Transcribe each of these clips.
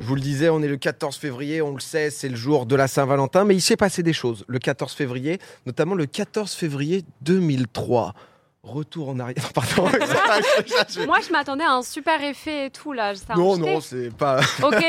Je vous le disais, on est le 14 février, on le sait, c'est le jour de la Saint-Valentin, mais il s'est passé des choses. Le 14 février, notamment le 14 février 2003. Retour en arrière. Pardon. Moi, je m'attendais à un super effet et tout, là. Ça non, non, c'est pas, Ok.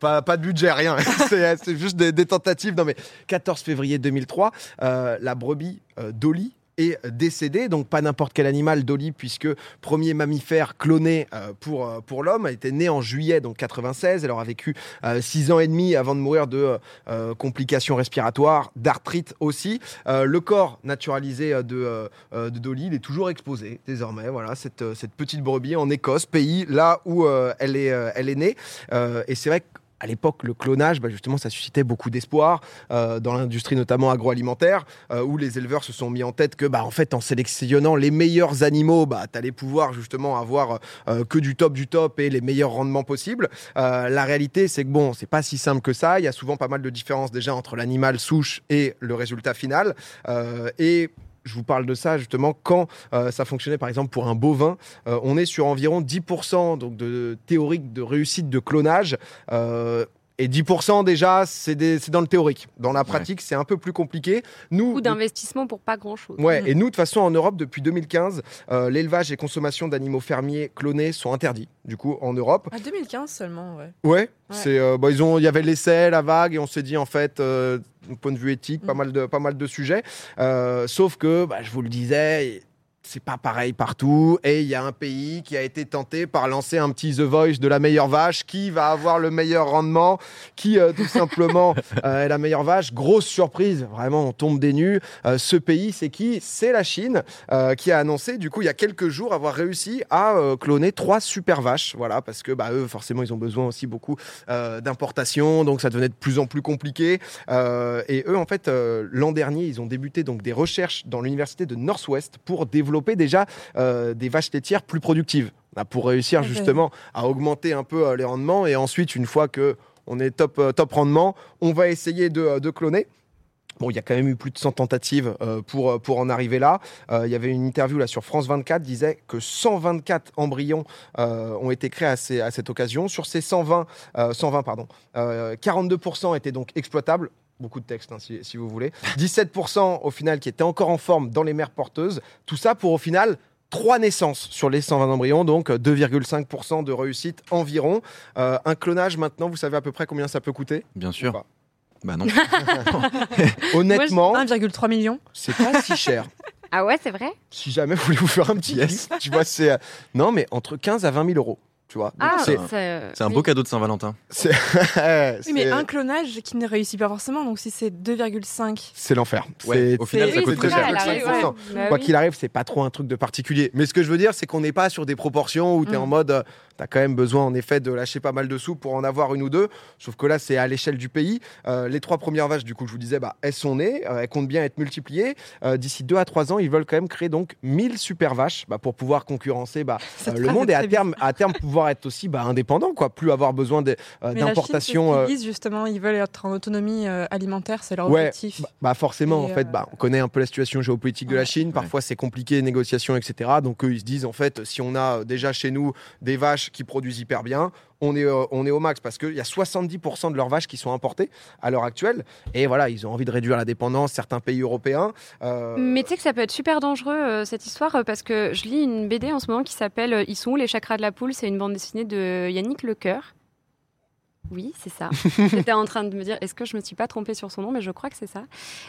pas, pas de budget, rien. c'est c'est juste des, des tentatives. Non, mais 14 février 2003, euh, la brebis euh, Dolly est décédée, donc pas n'importe quel animal Dolly, puisque premier mammifère cloné euh, pour, euh, pour l'homme, elle était née en juillet donc 96, elle aura vécu 6 ans et demi avant de mourir de euh, euh, complications respiratoires, d'arthrite aussi. Euh, le corps naturalisé euh, de, euh, euh, de Dolly, il est toujours exposé désormais, voilà, cette, euh, cette petite brebis en Écosse, pays là où euh, elle, est, euh, elle est née. Euh, et c'est vrai que à l'époque, le clonage, bah, justement, ça suscitait beaucoup d'espoir euh, dans l'industrie notamment agroalimentaire, euh, où les éleveurs se sont mis en tête que, bah, en fait, en sélectionnant les meilleurs animaux, bah, tu allais pouvoir justement avoir euh, que du top du top et les meilleurs rendements possibles. La réalité, c'est que bon, c'est pas si simple que ça. Il y a souvent pas mal de différences déjà entre l'animal souche et le résultat final. Et je vous parle de ça justement quand euh, ça fonctionnait par exemple pour un bovin. Euh, on est sur environ 10% donc de théorique de réussite de clonage. Euh, et 10% déjà, c'est dans le théorique. Dans la pratique, c'est un peu plus compliqué. Nous, Ou d'investissement pour pas grand-chose. Ouais, et nous, de toute façon, en Europe, depuis 2015, euh, l'élevage et consommation d'animaux fermiers clonés sont interdits, du coup, en Europe. À 2015 seulement, ouais. Ouais, c'est, euh, bah, ils ont, il y avait l'essai, la vague, et on s'est dit, en fait, euh, du point de vue éthique, pas, Mm. mal de, pas mal de sujets. Euh, sauf que, bah, je vous le disais, c'est pas pareil partout. Et il y a un pays qui a été tenté par lancer un petit The Voice de la meilleure vache. Qui va avoir le meilleur rendement? Qui, euh, tout simplement, euh, est la meilleure vache? Grosse surprise, vraiment, on tombe des nues. Euh, ce pays, c'est qui? C'est la Chine, qui a annoncé, du coup, il y a quelques jours, avoir réussi à cloner trois super vaches. Voilà, parce que, bah, eux, forcément, ils ont besoin aussi beaucoup euh, d'importation, donc ça devenait de plus en plus compliqué. Et eux, en fait, l'an dernier, ils ont débuté donc des recherches dans l'université de Northwest pour développer déjà euh, des vaches laitières plus productives, pour réussir justement à augmenter un peu euh, les rendements. Et ensuite, une fois que on est top, euh, top rendement, on va essayer de, de cloner. Bon, il y a quand même eu plus de 100 tentatives euh, pour, pour en arriver là. Euh, il y avait une interview là sur France 24 disait que 124 embryons euh, ont été créés à, ces- à cette occasion. Sur ces 120, euh, 120 pardon, euh, 42% étaient donc exploitables. Beaucoup de textes, hein, si, si vous voulez. 17% au final qui étaient encore en forme dans les mères porteuses. Tout ça pour au final trois naissances sur les 120 embryons, donc euh, 2,5% de réussite environ. Euh, un clonage maintenant, vous savez à peu près combien ça peut coûter? Bien sûr. Bah non. Honnêtement, 1,3 million. c'est pas si cher. Ah ouais, c'est vrai? Si jamais vous voulez vous faire un petit yes, tu vois, c'est. euh, Non, mais entre 15 à 20 000 euros, tu vois. Ah, c'est. c'est un oui. beau cadeau de Saint-Valentin. Oui, mais un clonage qui ne réussit pas forcément, donc si c'est 2,5. c'est l'enfer. Ouais, au final, c'est- ça oui, coûte très cher. elle arrive, 5%. ouais. Bah Quoi oui. qu'il arrive, c'est pas trop un truc de particulier. Mais ce que je veux dire, c'est qu'on n'est pas sur des proportions où tu es Mm. en mode. euh, T'as quand même besoin, en effet, de lâcher pas mal de sous pour en avoir une ou deux. Sauf que là, c'est à l'échelle du pays. Euh, les trois premières vaches, du coup, je vous disais, bah, elles sont nées, euh, elles comptent bien être multipliées. Euh, D'ici deux à trois ans, ils veulent quand même créer donc 1000 super vaches bah, pour pouvoir concurrencer bah, euh, le monde et à terme, à terme pouvoir être aussi bah, indépendant, quoi. Plus avoir besoin euh, Mais la Chine, c'est ce d'importation. qu'ils euh, disent, justement, ils veulent être en autonomie euh, alimentaire, c'est leur Ouais, objectif. Bah, bah, forcément, Et, en fait, bah, on connaît un peu la situation géopolitique de la. Chine. Parfois, c'est compliqué, négociations, etc. Donc, eux, ils se disent, en fait, si on a déjà chez nous des vaches qui produisent hyper bien, on est, euh, on est au max parce qu'il y a 70% de leurs vaches qui sont importées à l'heure actuelle. Et voilà, ils ont envie de réduire la dépendance, certains pays européens. euh, Mais tu sais que ça peut être super dangereux euh, cette histoire parce que je lis une BD en ce moment qui s'appelle Ils sont où les chakras de la poule? C'est une bande dessinée de Yannick Lecoeur. Oui, c'est ça. J'étais en train de me dire, est-ce que je me suis pas trompée sur son nom, mais je crois que c'est ça.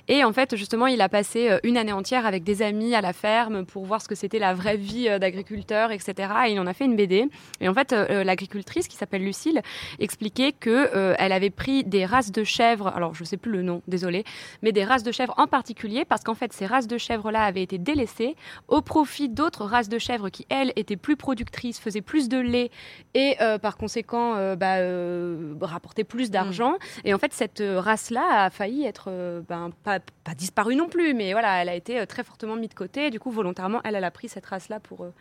Et en fait, justement, il a passé euh, une année entière avec des amis à la ferme pour voir ce que c'était la vraie vie euh, d'agriculteur, etc. Et il en a fait une BD. Et en fait, euh, l'agricultrice qui s'appelle Lucille expliquait que euh, elle avait pris des races de chèvres. Alors, je sais plus le nom, désolé, mais des races de chèvres en particulier parce qu'en fait, ces races de chèvres-là avaient été délaissées au profit d'autres races de chèvres qui, elles, étaient plus productrices, faisaient plus de lait et euh, par conséquent euh, bah, rapportaient plus d'argent. Et en fait, cette euh, race-là a failli être euh, ben, pas, pas disparue non plus, mais voilà, elle a été euh, très fortement mise de côté. Du coup, volontairement, elle, elle a pris cette race-là pour euh,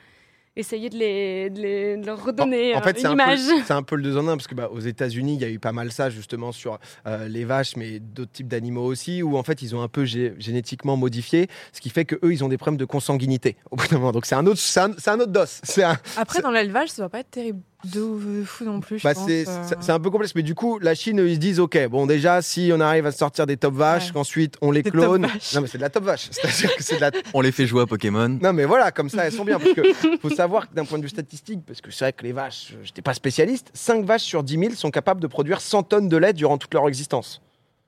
essayer de, les, de, les- de leur redonner En euh, fait, c'est une un, peu, image. c'est un peu le deux en un, parce que bah, aux États-Unis, il y a eu pas mal ça, justement, sur euh, les vaches, mais d'autres types d'animaux aussi, où en fait, ils ont un peu gé- génétiquement modifié, ce qui fait que eux, ils ont des problèmes de consanguinité au bout d'un moment. Donc, c'est un autre, c'est un, autre dos. Un, Après, dans l'élevage, ça va pas être terrible de ouf- fou non plus. Bah, c'est euh. c'est- un peu complexe, mais du coup, la Chine, ils se disent, ok, bon, déjà, si on arrive à sortir des top vaches, Ouais. qu'ensuite on les Des clone. Non, mais c'est de la top vache. C'est-à-dire que c'est de la. On les fait jouer à Pokémon. Non, mais voilà, comme ça, elles sont bien. Parce que faut savoir que d'un point de vue statistique, parce que c'est vrai que les vaches, je n'étais pas spécialiste, 5 vaches sur 10 000 sont capables de produire 100 tonnes de lait durant toute leur existence.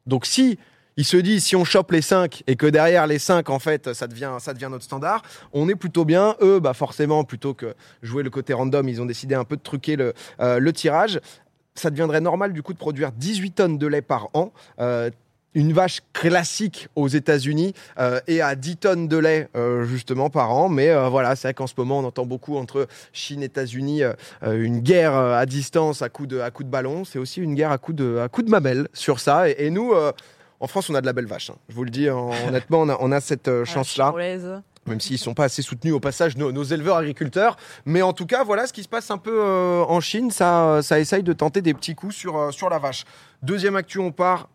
Donc, si. Il se dit, si on chope les 5 et que derrière les 5, en fait, ça devient, ça devient notre standard, on est plutôt bien. Eux, bah forcément, plutôt que jouer le côté random, ils ont décidé un peu de truquer le, euh, tirage. Ça deviendrait normal, du coup, de produire 18 tonnes de lait par an. Euh, une vache classique aux États-Unis euh, est à 10 tonnes de lait euh, justement par an. Mais voilà, c'est vrai qu'en ce moment, on entend beaucoup entre Chine et États-Unis une guerre à distance à coup de, à coup de ballon. C'est aussi une guerre à coup de, à coup de sur ça. Et, et nous, en France, on a de la belle vache. hein. Je vous le dis, en- honnêtement, on a, on a cette euh, Ah, chance-là même s'ils sont pas assez soutenus au passage, nos, nos éleveurs agriculteurs. Mais en tout cas, voilà ce qui se passe un peu euh, en Chine. Ça, ça essaye de tenter des petits coups sur, euh, sur la vache. Deuxième actu, on part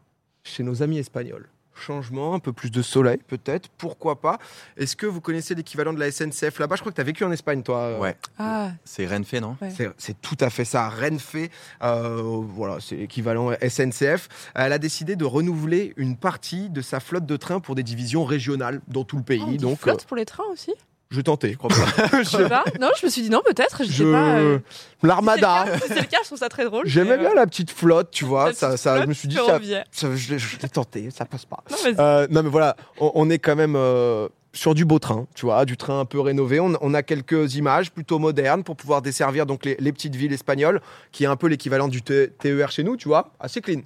chez nos amis espagnols. Changement, un peu plus de soleil, peut-être, pourquoi pas. Est-ce que vous connaissez l'équivalent de la SNCF là-bas? Je crois que tu as vécu en Espagne, toi. euh, Ouais. Ah, C'est Renfe, non? Ouais. c'est- tout à fait ça. Renfe, euh, voilà, c'est l'équivalent SNCF. Elle a décidé de renouveler une partie de sa flotte de trains pour des divisions régionales dans tout le pays. on dit Donc, flotte pour les trains aussi? euh, je tentais, je crois pas. Je sais pas. Non, je me suis dit non, peut-être. Je sais pas. euh, L'armada. Si c'est le cas, je trouve ça très drôle. J'aimais mais, bien euh, la petite flotte, tu vois. la Ça, ça, je me suis dit, ça, je, l'ai- je l'ai tenté, ça passe pas. Non. Euh, non, mais voilà, on, on est quand même euh, sur du beau train, tu vois, du train un peu rénové. On, on a quelques images plutôt modernes pour pouvoir desservir donc les, les petites villes espagnoles, qui est un peu l'équivalent du TER chez nous, tu vois, assez clean.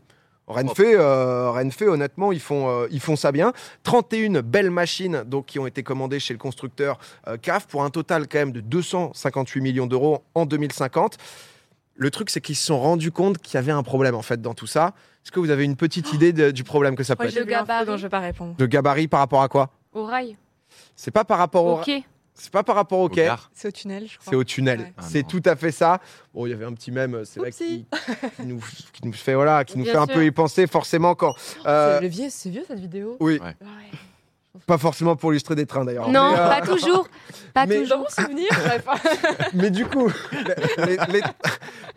Renfe, euh, Renfe, honnêtement, ils font, euh, ils font ça bien. 31 belles machines donc, qui ont été commandées chez le constructeur euh, CAF pour un total quand même de 258 millions d'euros en 2050. Le truc, c'est qu'ils se sont rendus compte qu'il y avait un problème en fait dans tout ça. Est-ce que vous avez une petite idée de- du problème que ça peut Moi, être? j'ai Le gabarit. dont je vais pas répondre. De gabarit par rapport à quoi? Au rail. C'est pas par rapport au, Ok. C'est pas par rapport au Au quai. C'est au tunnel, je crois. c'est au tunnel. Ouais. Ah c'est non. tout à fait ça. Bon, il y avait un petit mème, c'est vrai qui, nous, qui nous fait voilà, qui nous fait un peu y penser forcément quand. euh, le vieux, c'est vieux cette vidéo. oui, Ouais. Pas forcément pour illustrer des trains d'ailleurs. Non, Mais, euh, pas toujours. Pas mais- toujours. Dans mon souvenir, mais du coup, les- les-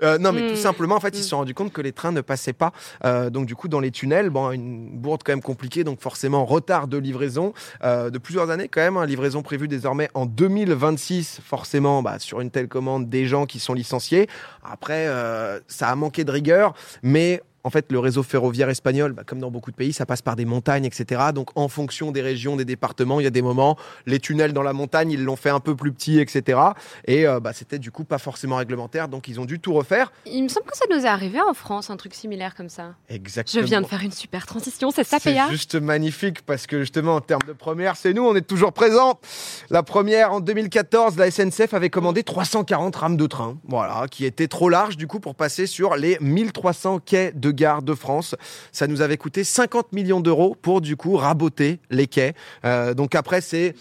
euh, non, mais Mm. tout simplement, en fait, ils Mm. se sont rendus compte que les trains ne passaient pas. Euh, donc, du coup, dans les tunnels, bon, une bourde quand même compliquée, donc forcément retard de livraison euh, de plusieurs années quand même. hein, livraison prévue désormais en 2026, forcément, bah, sur une telle commande, des gens qui sont licenciés. Après, euh, ça a manqué de rigueur, mais en fait, le réseau ferroviaire espagnol, bah, comme dans beaucoup de pays, ça passe par des montagnes, etc. Donc, en fonction des régions, des départements, il y a des moments, les tunnels dans la montagne, ils l'ont fait un peu plus petit, etc. Et euh, bah, c'était du coup pas forcément réglementaire, donc ils ont dû tout refaire. Il me semble que ça nous est arrivé en France, un truc similaire comme ça. Je Exactement. viens de faire une super transition, c'est ça, C'est Péa? juste magnifique parce que justement en termes de première, c'est nous, on est toujours présents. La première en 2014, la SNCF avait commandé 340 rames de train, voilà, qui étaient trop larges du coup pour passer sur les 1300 quais de gare de France. Ça nous avait coûté 50 millions d'euros pour du coup raboter les quais. Euh, donc après c'est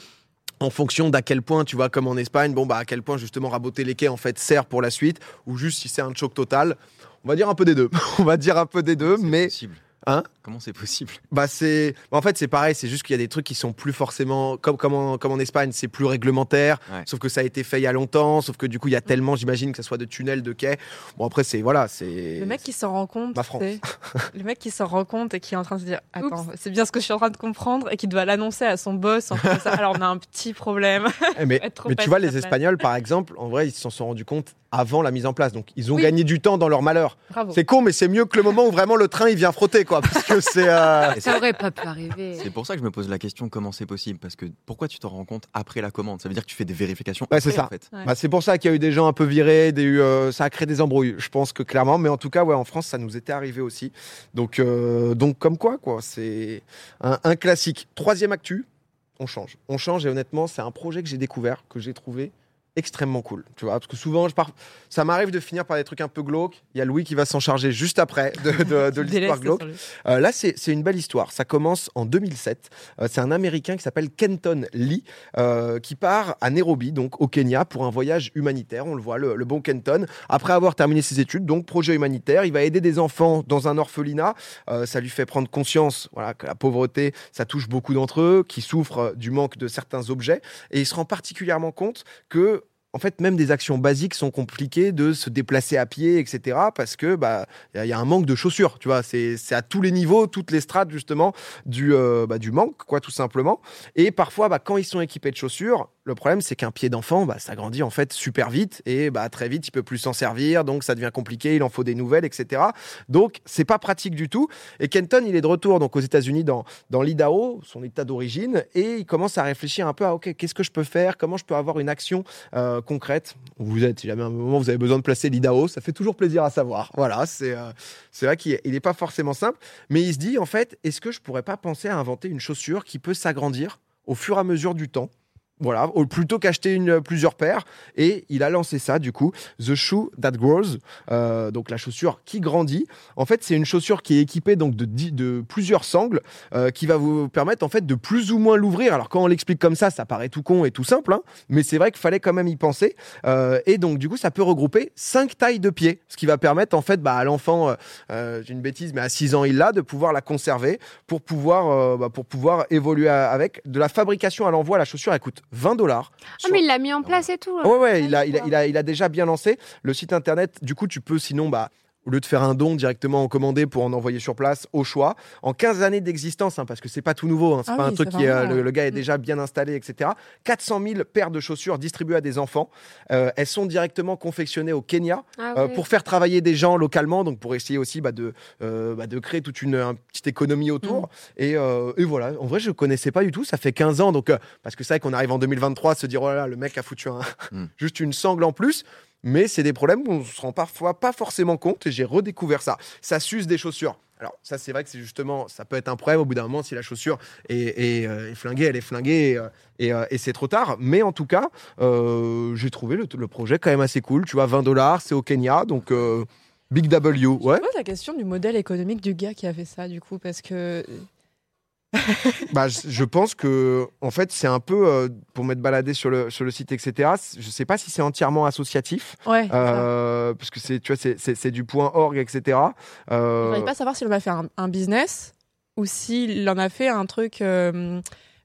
en fonction d'à quel point, tu vois, comme en Espagne, bon, bah, à quel point justement raboter les quais en fait sert pour la suite, ou juste si c'est un choc total. On va dire un peu des deux. on va dire un peu des deux, mais possible. Hein Comment c'est possible? Bah c'est, en fait c'est pareil, c'est juste qu'il y a des trucs qui sont plus forcément comme comme en, comme en Espagne, c'est plus réglementaire. Ouais. Sauf que ça a été fait il y a longtemps, sauf que du coup il y a tellement, j'imagine que ça soit de tunnels, de quais. Bon après c'est voilà, c'est. Le mec qui s'en rend compte. Ma France. Le mec qui s'en rend compte et qui est en train de se dire Attends, c'est bien ce que je suis en train de comprendre et qui doit l'annoncer à son boss. En fait, ça. Alors on a un petit problème. Eh, mais, mais tu vois les place. Espagnols par exemple, en vrai ils s'en sont rendus compte avant la mise en place, donc ils ont Oui. gagné du temps dans leur malheur. C'est con, mais c'est mieux que le moment où vraiment le train il vient frotter quoi, parce que c'est. euh, Ça aurait pas pu arriver. C'est pour ça que je me pose la question comment c'est possible? Parce que pourquoi tu t'en rends compte après la commande? Ça veut dire que tu fais des vérifications Ouais, c'est après, ça. en fait. Ouais. Bah, c'est pour ça qu'il y a eu des gens un peu virés, des, euh, ça a créé des embrouilles, je pense que clairement. Mais en tout cas, ouais, en France, ça nous était arrivé aussi. Donc, euh, donc comme quoi, quoi, c'est un, un classique. Troisième actu, on change. On change et honnêtement, c'est un projet que j'ai découvert, que j'ai trouvé extrêmement cool, tu vois, parce que souvent, je pars... ça m'arrive de finir par des trucs un peu glauques. Il y a Louis qui va s'en charger juste après de, de- de l'histoire glauque. Euh, là, c'est une belle histoire. Ça commence en 2007. Euh, c'est un Américain qui s'appelle Kenton Lee euh, qui part à Nairobi, donc au Kenya, pour un voyage humanitaire. On le voit, le, le bon Kenton. Après avoir terminé ses études, donc projet humanitaire, il va aider des enfants dans un orphelinat. Ça lui fait prendre conscience voilà, que la pauvreté, ça touche beaucoup d'entre eux, qui souffrent du manque de certains objets. Et il se rend particulièrement compte que en fait, même des actions basiques sont compliquées de se déplacer à pied, etc. Parce que bah il y, a- un manque de chaussures, tu vois. C'est c'est à tous les niveaux, toutes les strates justement du euh, bah, du manque, quoi, tout simplement. Et parfois, bah, quand ils sont équipés de chaussures, le problème c'est qu'un pied d'enfant, bah, ça en fait super vite et bah très vite il peut plus s'en servir, donc ça devient compliqué. Il en faut des nouvelles, etc. Donc c'est pas pratique du tout. Et Kenton, il est de retour donc aux États-Unis dans dans l'Idaho, son état d'origine, et il commence à réfléchir un peu à ok, qu'est-ce que je peux faire, comment je peux avoir une action euh, concrète? Vous êtes, si jamais un moment vous avez besoin de placer l'Idaho, ça fait toujours plaisir à savoir. Voilà, c'est euh, vrai qu'il n'est pas forcément simple, mais il se dit en fait, est-ce que je pourrais pas penser à inventer une chaussure qui peut s'agrandir au fur et à mesure du temps? Voilà, plutôt qu'acheter une, plusieurs paires. Et il a lancé ça, du coup, The Shoe That Grows, euh, donc la chaussure qui grandit. En fait, c'est une chaussure qui est équipée donc de, de plusieurs sangles euh, qui va vous permettre en fait de plus ou moins l'ouvrir. Alors quand on l'explique comme ça, ça paraît tout con et tout simple, hein, mais c'est vrai qu'il fallait quand même y penser. Euh, et donc du coup, ça peut regrouper cinq tailles de pieds, ce qui va permettre en fait bah, à l'enfant, euh, euh, j'ai une bêtise, mais à 6 ans il l'a, de pouvoir la conserver pour pouvoir, euh, bah, pour pouvoir évoluer avec. De la fabrication à l'envoi, la chaussure elle coûte 20 dollars. Ah, mais il l'a mis en place et tout. Ouais, ouais, il a, il, a, il, a, il a déjà bien lancé le site internet. Du coup, tu peux sinon, bah, au lieu de faire un don directement en commandé pour en envoyer sur place, au choix, en 15 années d'existence, hein, parce que c'est pas tout nouveau, hein, c'est Ah pas un truc qui euh, le, le gars est mm. déjà bien installé, etc. 400 000 paires de chaussures distribuées à des enfants. Euh, elles sont directement confectionnées au Kenya Ah euh, pour faire travailler des gens localement, donc pour essayer aussi bah, de, euh, bah, de créer toute une, un petite économie autour. Mm. Et, euh, et voilà, en vrai, je connaissais pas du tout, ça fait 15 ans, donc, euh, parce que c'est vrai qu'on arrive en 2023 à se dire, oh là là, le mec a foutu un, Mm. juste une sangle en plus. Mais c'est des problèmes où on se rend parfois pas forcément compte et j'ai redécouvert ça. Ça s'use des chaussures. Alors ça c'est vrai que c'est justement, ça peut être un problème au bout d'un moment si la chaussure est, est, euh, est flinguée, elle est flinguée et, euh, et, euh, et c'est trop tard. Mais en tout cas, euh, j'ai trouvé le, le projet quand même assez cool. Tu vois, 20 dollars, c'est au Kenya, donc euh, Big W, ouais. Je pose la question du modèle économique du gars qui a fait ça, du coup, parce que. Bah, je, je pense que en fait c'est un peu euh, pour m'être baladé sur le sur le site etc. Je sais pas si c'est entièrement associatif Ouais. euh, parce que c'est tu vois c'est- du point org etc. Euh, J'arrive pas à savoir s'il en a fait un, un business ou s'il en a fait un truc euh,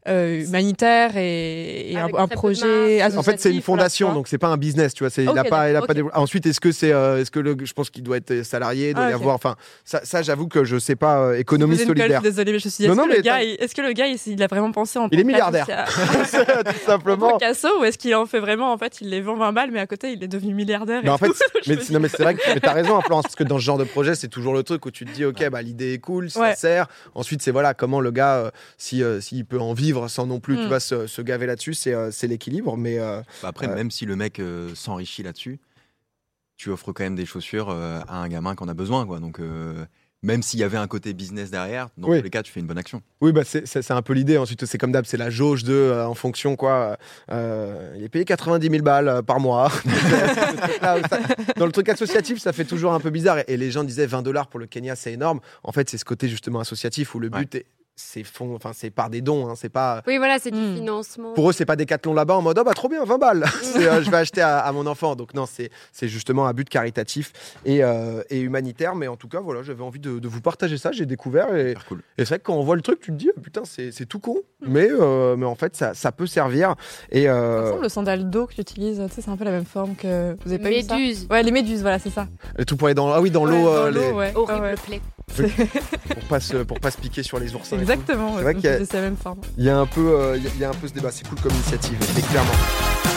euh, humanitaire et, et un, projet. En fait, c'est une fondation, donc c'est pas un business, tu vois. C'est, il a pas, il a pas Ensuite, est-ce que c'est, euh, est-ce que le, je pense qu'il doit être salarié, doit Ah, y ok. avoir, enfin, ça, ça, j'avoue que je sais pas. euh, économie solidaire, désolée, mais je suis Non, est-ce non, que, mais le gars, est-ce que le gars, il, il a vraiment pensé en Il est milliardaire. tout en simplement. qu'asso ou est-ce qu'il en fait vraiment En fait, il les vend 20 balles, mais à côté, il est devenu milliardaire. Mais en fait, mais, c'est vrai que mais t'as raison, Florence, parce que dans ce genre de projet, c'est toujours le truc où tu te dis, ok, bah l'idée est cool, ça sert. Ensuite, c'est voilà comment le gars, euh, si s'il peut en vivre sans non plus, tu Mm. vas se, se gaver là-dessus, c'est euh, l'équilibre. Mais euh, Bah après, Ouais. même si le mec euh, s'enrichit là-dessus, tu offres quand même des chaussures euh, à un gamin qu'on a besoin. Quoi. Donc, euh, même s'il y avait un côté business derrière, dans Oui. tous les cas, tu fais une bonne action. oui, bah c'est un peu l'idée. Ensuite, c'est comme d'hab, c'est la jauge de euh, en fonction quoi. Euh, il est payé 90 000 balles euh, par mois. Dans le truc associatif, ça fait toujours un peu bizarre. Et, et les gens disaient 20 dollars pour le Kenya, c'est énorme. En fait, c'est ce côté justement associatif où le but est c'est fond, enfin c'est par des dons, hein, c'est pas Oui, voilà, c'est du Hmm. financement. pour eux, c'est pas Décathlon là-bas en mode oh bah trop bien, 20 balles. C'est, euh, je vais acheter à, à mon enfant. Donc non, c'est c'est justement un but caritatif et, euh, et humanitaire. Mais en tout cas, voilà, j'avais envie de, de vous partager ça. J'ai découvert et, cool. et c'est vrai que quand on voit le truc, tu te dis oh, putain, c'est tout con, mais euh, mais en fait ça, ça peut servir. Et Ça euh, le sandal d'eau que tu utilises, tu sais, c'est un peu la même forme que. Vous avez pas eu ça Méduse. Ouais, les méduses, voilà, c'est ça. et tout pour aller dans ah oui dans l'eau Ouais, euh, les- l'eau, ouais. Horrible plaie. pour pas se pour pas se piquer sur les oursins. Exactement, C'est vrai qu'il y a- même forme. Il y a un peu euh, il y a un peu ce débat. C'est cool comme initiative, mais clairement.